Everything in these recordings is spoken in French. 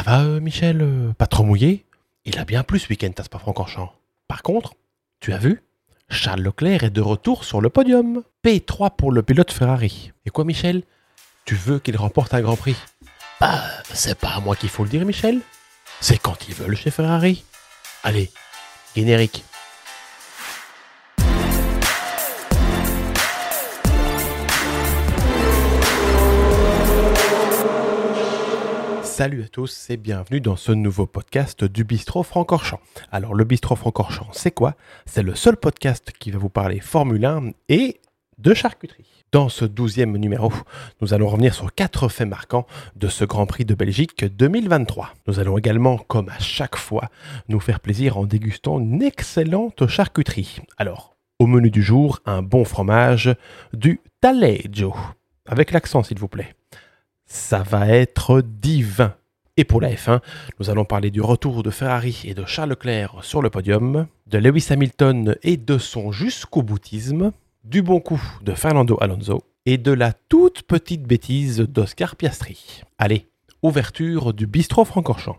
Ça va, euh, Michel euh, Pas trop mouillé? Il a bien plu ce week-end à Spa-Francorchamps. Par contre, tu as vu? Charles Leclerc est de retour sur le podium. P3 pour le pilote Ferrari. Et quoi, Michel? Tu veux qu'il remporte un grand prix? Bah, c'est pas à moi qu'il faut le dire, Michel. C'est quand ils veulent chez Ferrari. Allez, générique. Salut à tous et bienvenue dans ce nouveau podcast du Bistrot Francorchamps. Alors le Bistrot Francorchamps, c'est quoi? C'est le seul podcast qui va vous parler Formule 1 et de charcuterie. Dans ce douzième numéro, nous allons revenir sur quatre faits marquants de ce Grand Prix de Belgique 2023. Nous allons également, comme à chaque fois, nous faire plaisir en dégustant une excellente charcuterie. Alors, au menu du jour, un bon fromage, du taleggio. Avec l'accent, s'il vous plaît ça va être divin. Et pour la F1, nous allons parler du retour de Ferrari et de Charles Leclerc sur le podium, de Lewis Hamilton et de son jusqu'au boutisme, du bon coup de Fernando Alonso et de la toute petite bêtise d'Oscar Piastri. Allez, ouverture du bistrot Francorchamps.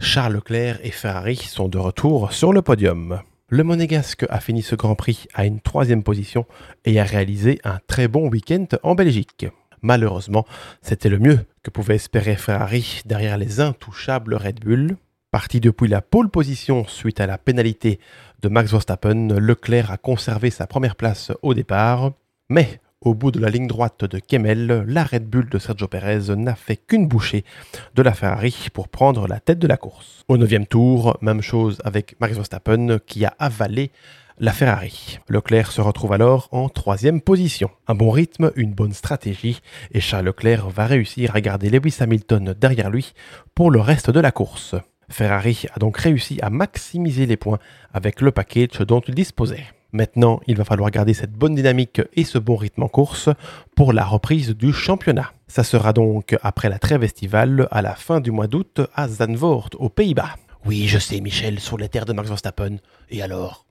Charles Leclerc et Ferrari sont de retour sur le podium. Le Monégasque a fini ce Grand Prix à une troisième position et a réalisé un très bon week-end en Belgique. Malheureusement, c'était le mieux que pouvait espérer Ferrari derrière les intouchables Red Bull. Parti depuis la pole position suite à la pénalité de Max Verstappen, Leclerc a conservé sa première place au départ, mais au bout de la ligne droite de Kemmel, la Red Bull de Sergio Perez n'a fait qu'une bouchée de la Ferrari pour prendre la tête de la course. Au neuvième tour, même chose avec Max Verstappen qui a avalé la Ferrari. Leclerc se retrouve alors en troisième position. Un bon rythme, une bonne stratégie, et Charles Leclerc va réussir à garder Lewis Hamilton derrière lui pour le reste de la course. Ferrari a donc réussi à maximiser les points avec le package dont il disposait. Maintenant, il va falloir garder cette bonne dynamique et ce bon rythme en course pour la reprise du championnat. Ça sera donc après la trêve estivale à la fin du mois d'août à Zandvoort, aux Pays-Bas. Oui, je sais, Michel, sur les terres de Max Verstappen. Et alors?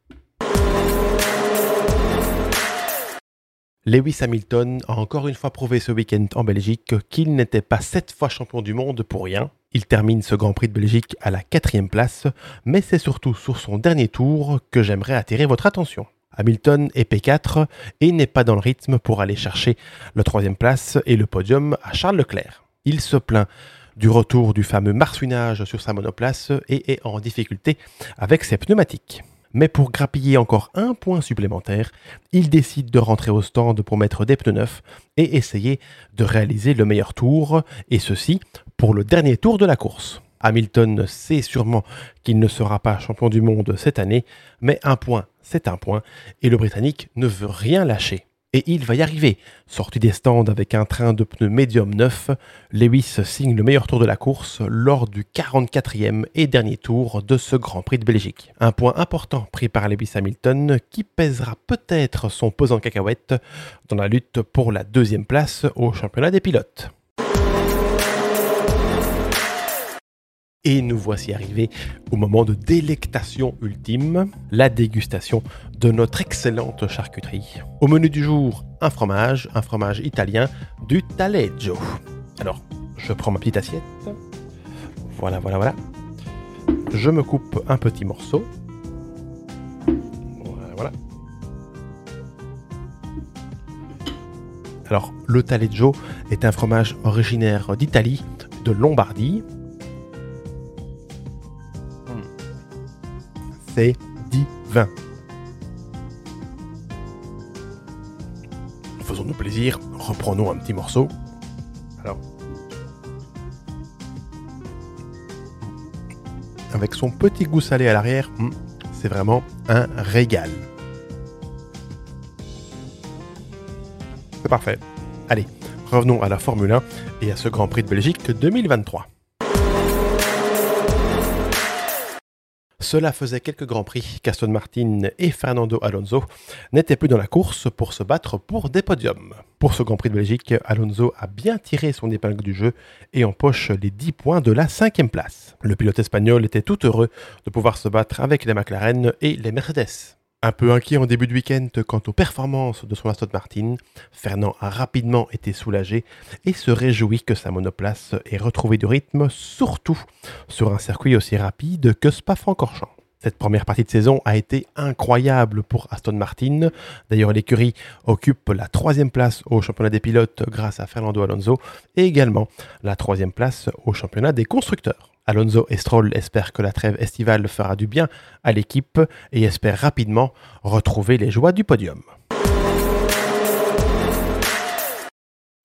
Lewis Hamilton a encore une fois prouvé ce week-end en Belgique qu'il n'était pas sept fois champion du monde pour rien. Il termine ce Grand Prix de Belgique à la quatrième place, mais c'est surtout sur son dernier tour que j'aimerais attirer votre attention. Hamilton est P4 et n'est pas dans le rythme pour aller chercher la troisième place et le podium à Charles Leclerc. Il se plaint du retour du fameux marsouinage sur sa monoplace et est en difficulté avec ses pneumatiques. Mais pour grappiller encore un point supplémentaire, il décide de rentrer au stand pour mettre des pneus neufs et essayer de réaliser le meilleur tour, et ceci pour le dernier tour de la course. Hamilton sait sûrement qu'il ne sera pas champion du monde cette année, mais un point, c'est un point, et le Britannique ne veut rien lâcher. Et il va y arriver. Sorti des stands avec un train de pneus médium neuf, Lewis signe le meilleur tour de la course lors du 44e et dernier tour de ce Grand Prix de Belgique. Un point important pris par Lewis Hamilton qui pèsera peut-être son pesant cacahuète dans la lutte pour la deuxième place au championnat des pilotes. Et nous voici arrivés au moment de délectation ultime, la dégustation de notre excellente charcuterie. Au menu du jour, un fromage, un fromage italien, du taleggio. Alors, je prends ma petite assiette. Voilà, voilà, voilà. Je me coupe un petit morceau. Voilà, voilà. Alors, le taleggio est un fromage originaire d'Italie, de Lombardie, c'est divin. Faisons-nous plaisir, reprenons un petit morceau. Alors, avec son petit goût salé à l'arrière, hmm, c'est vraiment un régal. C'est parfait. Allez, revenons à la Formule 1 et à ce Grand Prix de Belgique 2023. Cela faisait quelques grands prix qu'Aston Martin et Fernando Alonso n'étaient plus dans la course pour se battre pour des podiums. Pour ce Grand Prix de Belgique, Alonso a bien tiré son épingle du jeu et empoche les 10 points de la cinquième place. Le pilote espagnol était tout heureux de pouvoir se battre avec les McLaren et les Mercedes. Un peu inquiet en début de week-end quant aux performances de son Aston Martin, Fernand a rapidement été soulagé et se réjouit que sa monoplace ait retrouvé du rythme, surtout sur un circuit aussi rapide que Spa-Francorchamps. Cette première partie de saison a été incroyable pour Aston Martin. D'ailleurs, l'écurie occupe la troisième place au championnat des pilotes grâce à Fernando Alonso et également la troisième place au championnat des constructeurs. Alonso et espèrent que la trêve estivale fera du bien à l'équipe et espèrent rapidement retrouver les joies du podium.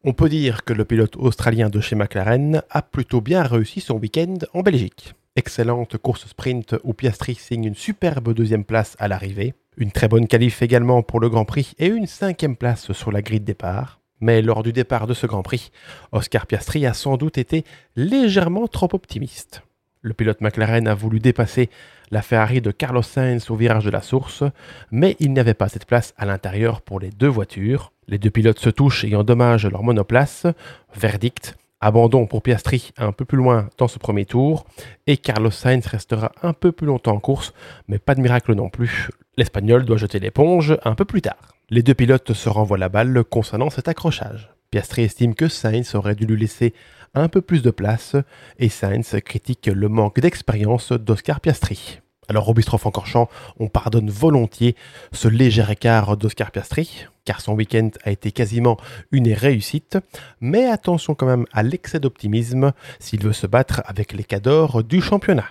On peut dire que le pilote australien de chez McLaren a plutôt bien réussi son week-end en Belgique. Excellente course sprint où Piastri signe une superbe deuxième place à l'arrivée. Une très bonne qualif également pour le Grand Prix et une cinquième place sur la grille de départ. Mais lors du départ de ce Grand Prix, Oscar Piastri a sans doute été légèrement trop optimiste. Le pilote McLaren a voulu dépasser la Ferrari de Carlos Sainz au virage de la source, mais il n'y avait pas cette place à l'intérieur pour les deux voitures. Les deux pilotes se touchent et endommagent leur monoplace. Verdict, abandon pour Piastri un peu plus loin dans ce premier tour, et Carlos Sainz restera un peu plus longtemps en course, mais pas de miracle non plus. L'Espagnol doit jeter l'éponge un peu plus tard. Les deux pilotes se renvoient la balle concernant cet accrochage. Piastri estime que Sainz aurait dû lui laisser un peu plus de place et Sainz critique le manque d'expérience d'Oscar Piastri. Alors Francorchamps, on pardonne volontiers ce léger écart d'Oscar Piastri, car son week-end a été quasiment une réussite, mais attention quand même à l'excès d'optimisme s'il veut se battre avec les cadors du championnat.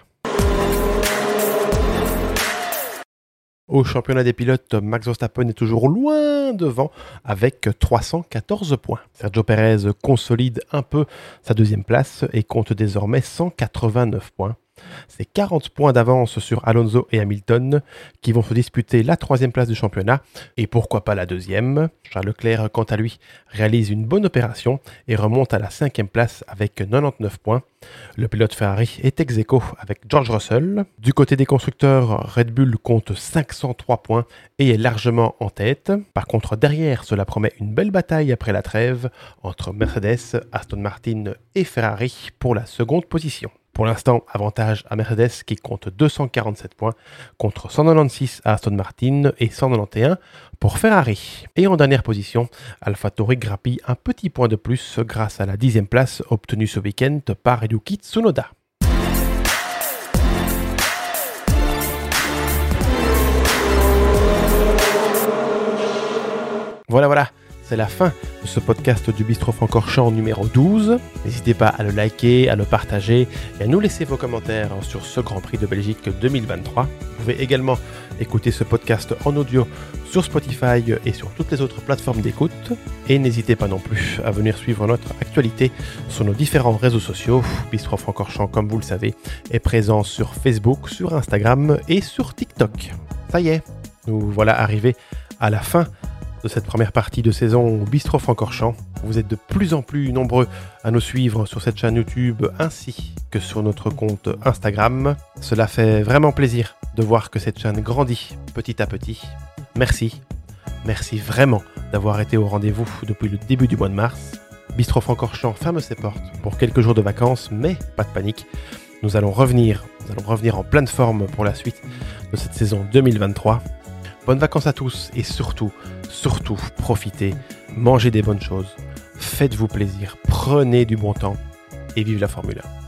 Au championnat des pilotes, Max Verstappen est toujours loin devant avec 314 points. Sergio Perez consolide un peu sa deuxième place et compte désormais 189 points. C'est 40 points d'avance sur Alonso et Hamilton qui vont se disputer la troisième place du championnat et pourquoi pas la deuxième. Charles Leclerc, quant à lui, réalise une bonne opération et remonte à la cinquième place avec 99 points. Le pilote Ferrari est ex aequo avec George Russell. Du côté des constructeurs, Red Bull compte 503 points et est largement en tête. Par contre, derrière, cela promet une belle bataille après la trêve entre Mercedes, Aston Martin et Ferrari pour la seconde position. Pour l'instant, avantage à Mercedes qui compte 247 points contre 196 à Aston Martin et 191 pour Ferrari. Et en dernière position, AlphaTauri grappille un petit point de plus grâce à la dixième place obtenue ce week-end par Yuki Tsunoda. Voilà, voilà, c'est la fin de ce podcast du Bistro Francorchamps numéro 12. N'hésitez pas à le liker, à le partager et à nous laisser vos commentaires sur ce Grand Prix de Belgique 2023. Vous pouvez également écouter ce podcast en audio sur Spotify et sur toutes les autres plateformes d'écoute. Et n'hésitez pas non plus à venir suivre notre actualité sur nos différents réseaux sociaux. Bistro Francorchamps, comme vous le savez, est présent sur Facebook, sur Instagram et sur TikTok. Ça y est, nous voilà arrivés à la fin de cette première partie de saison au Bistro Francorchamps. Vous êtes de plus en plus nombreux à nous suivre sur cette chaîne YouTube ainsi que sur notre compte Instagram. Cela fait vraiment plaisir de voir que cette chaîne grandit petit à petit. Merci, merci vraiment d'avoir été au rendez-vous depuis le début du mois de mars. Bistro Francorchamps ferme ses portes pour quelques jours de vacances, mais pas de panique. Nous allons revenir, nous allons revenir en pleine forme pour la suite de cette saison 2023. Bonnes vacances à tous et surtout, surtout, profitez, mangez des bonnes choses, faites-vous plaisir, prenez du bon temps et vive la Formule 1.